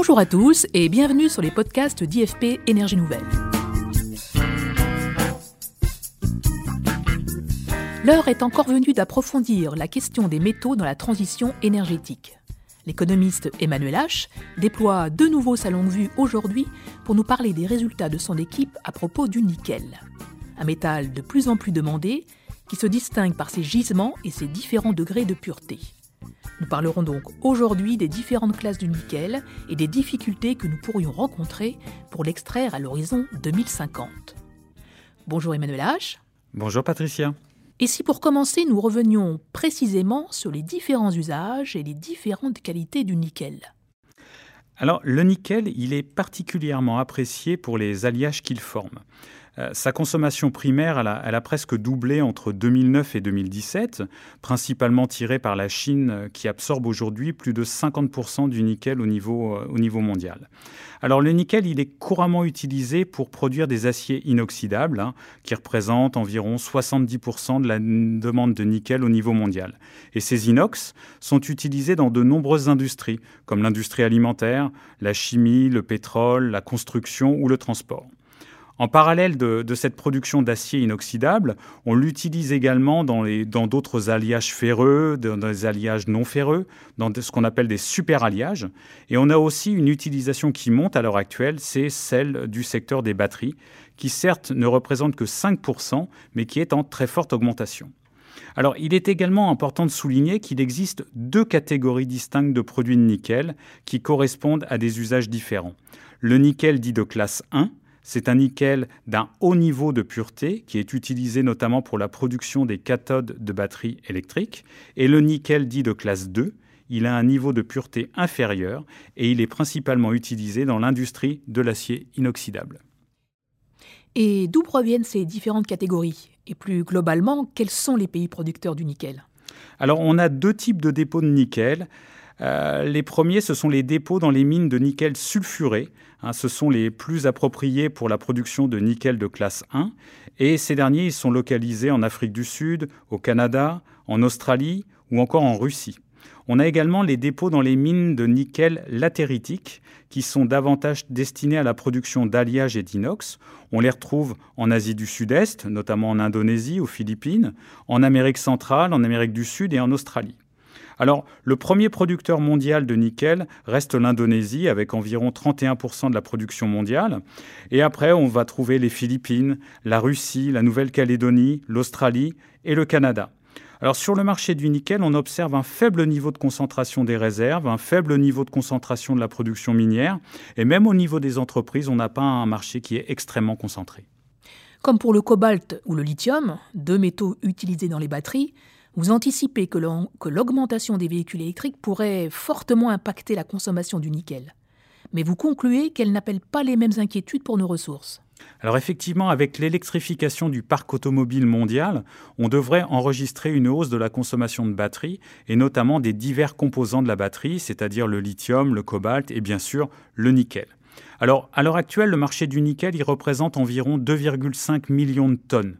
Bonjour à tous et bienvenue sur les podcasts d'IFP Énergie Nouvelle. L'heure est encore venue d'approfondir la question des métaux dans la transition énergétique. L'économiste Emmanuel H déploie deux nouveaux salons de vue aujourd'hui pour nous parler des résultats de son équipe à propos du nickel. Un métal de plus en plus demandé qui se distingue par ses gisements et ses différents degrés de pureté. Nous parlerons donc aujourd'hui des différentes classes du nickel et des difficultés que nous pourrions rencontrer pour l'extraire à l'horizon 2050. Bonjour Emmanuel H. Bonjour Patricia. Et si pour commencer nous revenions précisément sur les différents usages et les différentes qualités du nickel? Alors le nickel, il est particulièrement apprécié pour les alliages qu'il forme. Euh, sa consommation primaire, elle a, presque doublé entre 2009 et 2017, principalement tirée par la Chine euh, qui absorbe aujourd'hui plus de 50% du nickel au niveau, euh, au niveau mondial. Alors le nickel, il est couramment utilisé pour produire des aciers inoxydables, hein, qui représentent environ 70% de la demande de nickel au niveau mondial. Et ces inox sont utilisés dans de nombreuses industries, comme l'industrie alimentaire, la chimie, le pétrole, la construction ou le transport. En parallèle de, cette production d'acier inoxydable, on l'utilise également dans d'autres alliages ferreux, dans des alliages non ferreux, dans ce qu'on appelle des super-alliages. Et on a aussi une utilisation qui monte à l'heure actuelle, c'est celle du secteur des batteries, qui certes ne représente que 5%, mais qui est en très forte augmentation. Alors, il est également important de souligner qu'il existe deux catégories distinctes de produits de nickel qui correspondent à des usages différents. Le nickel dit de classe 1, c'est un nickel d'un haut niveau de pureté qui est utilisé notamment pour la production des cathodes de batteries électriques. Et le nickel dit de classe 2, il a un niveau de pureté inférieur et il est principalement utilisé dans l'industrie de l'acier inoxydable. Et d'où proviennent ces différentes catégories? Et plus globalement, quels sont les pays producteurs du nickel? Alors on a deux types de dépôts de nickel. Euh, les premiers, ce sont les dépôts dans les mines de nickel sulfuré. Hein, ce sont les plus appropriés pour la production de nickel de classe 1. Et ces derniers, ils sont localisés en Afrique du Sud, au Canada, en Australie ou encore en Russie. On a également les dépôts dans les mines de nickel latéritique, qui sont davantage destinés à la production d'alliages et d'inox. On les retrouve en Asie du Sud-Est, notamment en Indonésie, aux Philippines, en Amérique centrale, en Amérique du Sud et en Australie. Alors, le premier producteur mondial de nickel reste l'Indonésie, avec environ 31% de la production mondiale. Et après, on va trouver les Philippines, la Russie, la Nouvelle-Calédonie, l'Australie et le Canada. Alors sur le marché du nickel, on observe un faible niveau de concentration des réserves, un faible niveau de concentration de la production minière, et même au niveau des entreprises, on n'a pas un marché qui est extrêmement concentré. Comme pour le cobalt ou le lithium, deux métaux utilisés dans les batteries, vous anticipez que l'augmentation des véhicules électriques pourrait fortement impacter la consommation du nickel. Mais vous concluez qu'elle n'appelle pas les mêmes inquiétudes pour nos ressources. Alors effectivement, avec l'électrification du parc automobile mondial, on devrait enregistrer une hausse de la consommation de batteries et notamment des divers composants de la batterie, c'est-à-dire le lithium, le cobalt et bien sûr le nickel. Alors à l'heure actuelle, le marché du nickel y représente environ 2,5 millions de tonnes.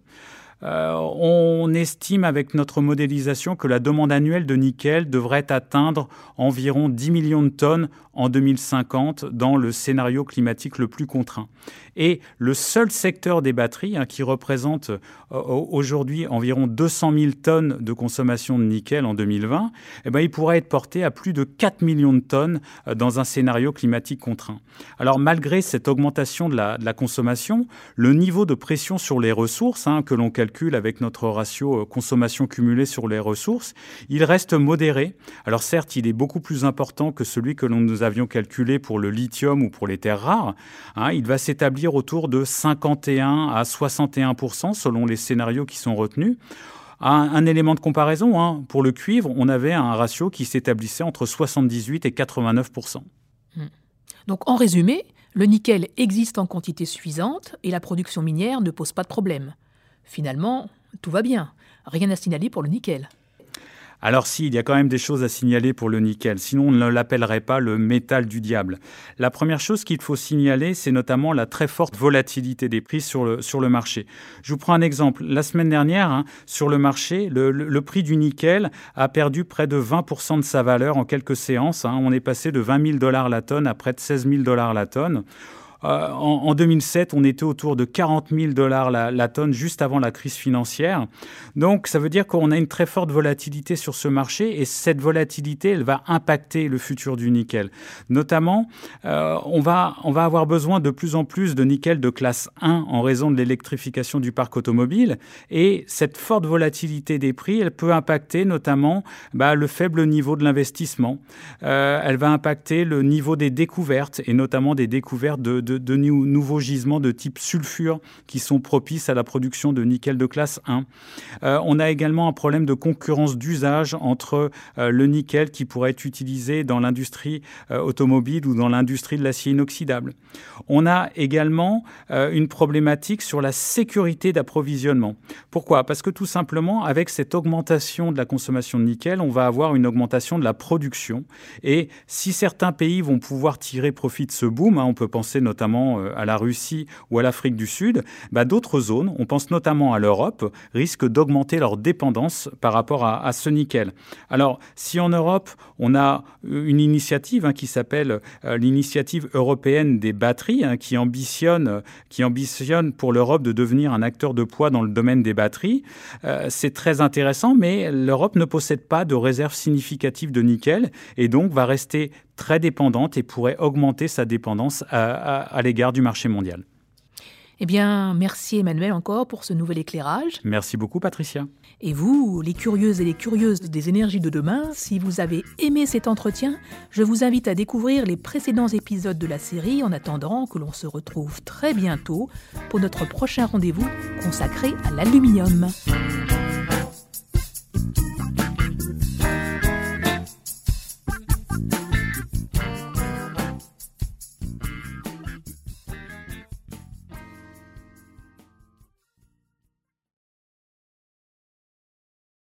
Euh, on estime avec notre modélisation que la demande annuelle de nickel devrait atteindre environ 10 millions de tonnes en 2050 dans le scénario climatique le plus contraint. Et le seul secteur des batteries, hein, qui représente euh, aujourd'hui environ 200 000 tonnes de consommation de nickel en 2020, eh ben, il pourrait être porté à plus de 4 millions de tonnes euh, dans un scénario climatique contraint. Alors malgré cette augmentation de la, consommation, le niveau de pression sur les ressources, hein, que l'on calcule avec notre ratio euh, consommation cumulée sur les ressources, il reste modéré. Alors certes, il est beaucoup plus important que celui que nous avions calculé pour le lithium ou pour les terres rares, hein, il va s'établir autour de 51 à 61% selon les scénarios qui sont retenus. Un, élément de comparaison, hein, pour le cuivre, on avait un ratio qui s'établissait entre 78 et 89% hmm. Donc en résumé, le nickel existe en quantité suffisante et la production minière ne pose pas de problème. Finalement, tout va bien. Rien à signaler pour le nickel. alors si, il y a quand même des choses à signaler pour le nickel, sinon on ne l'appellerait pas le métal du diable. La première chose qu'il faut signaler, c'est notamment la très forte volatilité des prix sur le, sur le marché. Je vous prends un exemple. La semaine dernière, hein, sur le marché, le, le, prix du nickel a perdu près de 20% de sa valeur en quelques séances. Hein. On est passé de 20 000 dollars la tonne à près de 16 000 dollars la tonne. Euh, en, 2007, on était autour de 40 000 dollars la, tonne juste avant la crise financière. Donc, ça veut dire qu'on a une très forte volatilité sur ce marché et cette volatilité, elle va impacter le futur du nickel. Notamment, euh, on, va, avoir besoin de plus en plus de nickel de classe 1 en raison de l'électrification du parc automobile et cette forte volatilité des prix, elle peut impacter notamment bah, le faible niveau de l'investissement. Euh, elle va impacter le niveau des découvertes et notamment des découvertes de, nouveaux gisements de type sulfure qui sont propices à la production de nickel de classe 1. Euh, on a également un problème de concurrence d'usage entre euh, le nickel qui pourrait être utilisé dans l'industrie euh, automobile ou dans l'industrie de l'acier inoxydable. On a également une problématique sur la sécurité d'approvisionnement. Pourquoi? Parce que tout simplement, avec cette augmentation de la consommation de nickel, on va avoir une augmentation de la production. Et si certains pays vont pouvoir tirer profit de ce boom, hein, on peut penser notamment notamment euh, à la Russie ou à l'Afrique du Sud, bah, d'autres zones, on pense notamment à l'Europe, risquent d'augmenter leur dépendance par rapport à, ce nickel. Alors, si en Europe, on a une initiative hein, qui s'appelle euh, l'initiative européenne des batteries, hein, qui, ambitionne, qui ambitionne pour l'Europe de devenir un acteur de poids dans le domaine des batteries, euh, c'est très intéressant, mais l'Europe ne possède pas de réserve significative de nickel et donc va rester très dépendante et pourrait augmenter sa dépendance à, l'égard du marché mondial. Eh bien, merci Emmanuel encore pour ce nouvel éclairage. Merci beaucoup Patricia. Et vous, les curieuses et les curieuses des énergies de demain, si vous avez aimé cet entretien, je vous invite à découvrir les précédents épisodes de la série en attendant que l'on se retrouve très bientôt pour notre prochain rendez-vous consacré à l'aluminium.